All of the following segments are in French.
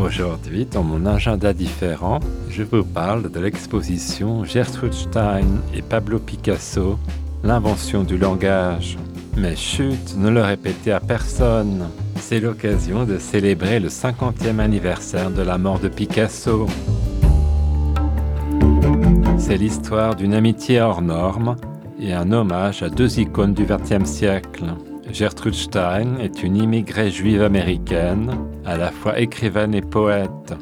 Aujourd'hui, dans mon agenda différent, je vous parle de l'exposition Gertrude Stein et Pablo Picasso, l'invention du langage. Mais chut, ne le répétez à personne. C'est l'occasion de célébrer le 50e anniversaire de la mort de Picasso. C'est l'histoire d'une amitié hors norme et un hommage à deux icônes du XXe siècle. Gertrude Stein est une immigrée juive américaine, à la fois écrivaine et poète.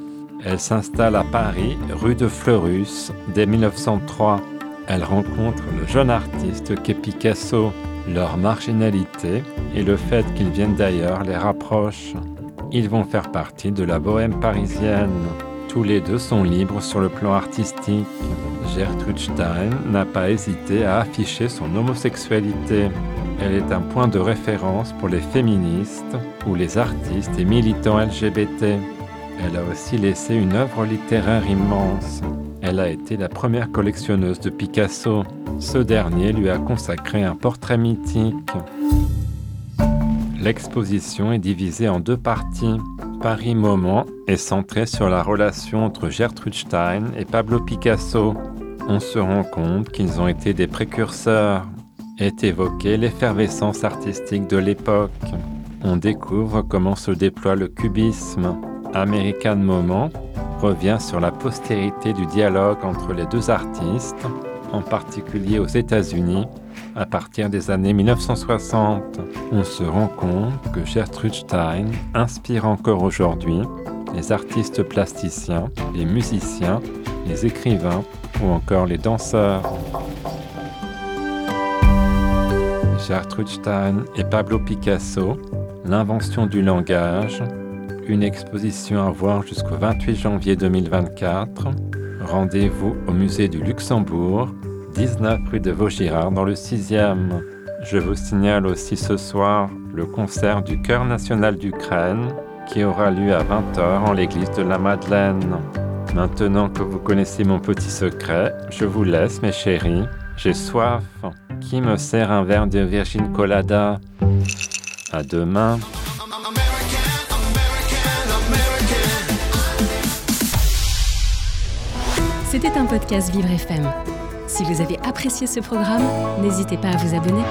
Elle s'installe à Paris, rue de Fleurus, dès 1903. Elle rencontre le jeune artiste qu'est Picasso. Leur marginalité et le fait qu'ils viennent d'ailleurs les rapprochent. Ils vont faire partie de la bohème parisienne. Tous les deux sont libres sur le plan artistique. Gertrude Stein n'a pas hésité à afficher son homosexualité. Elle est un point de référence pour les féministes ou les artistes et militants LGBT. Elle a aussi laissé une œuvre littéraire immense. Elle a été la première collectionneuse de Picasso. Ce dernier lui a consacré un portrait mythique. L'exposition est divisée en deux parties. Paris Moment est centrée sur la relation entre Gertrude Stein et Pablo Picasso. On se rend compte qu'ils ont été des précurseurs est évoquée l'effervescence artistique de l'époque. On découvre comment se déploie le cubisme. American Moment revient sur la postérité du dialogue entre les deux artistes, en particulier aux États-Unis, à partir des années 1960. On se rend compte que Gertrude Stein inspire encore aujourd'hui les artistes plasticiens, les musiciens, les écrivains ou encore les danseurs. Gertrude Stein et Pablo Picasso, L'invention du langage, une exposition à voir jusqu'au 28 janvier 2024. Rendez-vous au musée du Luxembourg, 19 rue de Vaugirard dans le 6e. Je vous signale aussi ce soir le concert du Chœur national d'Ukraine qui aura lieu à 20h en l'église de la Madeleine. Maintenant que vous connaissez mon petit secret, je vous laisse mes chéris, j'ai soif. Qui me sert un verre de Virgin Colada À demain. C'était un podcast Vivre FM. Si vous avez apprécié ce programme, n'hésitez pas à vous abonner.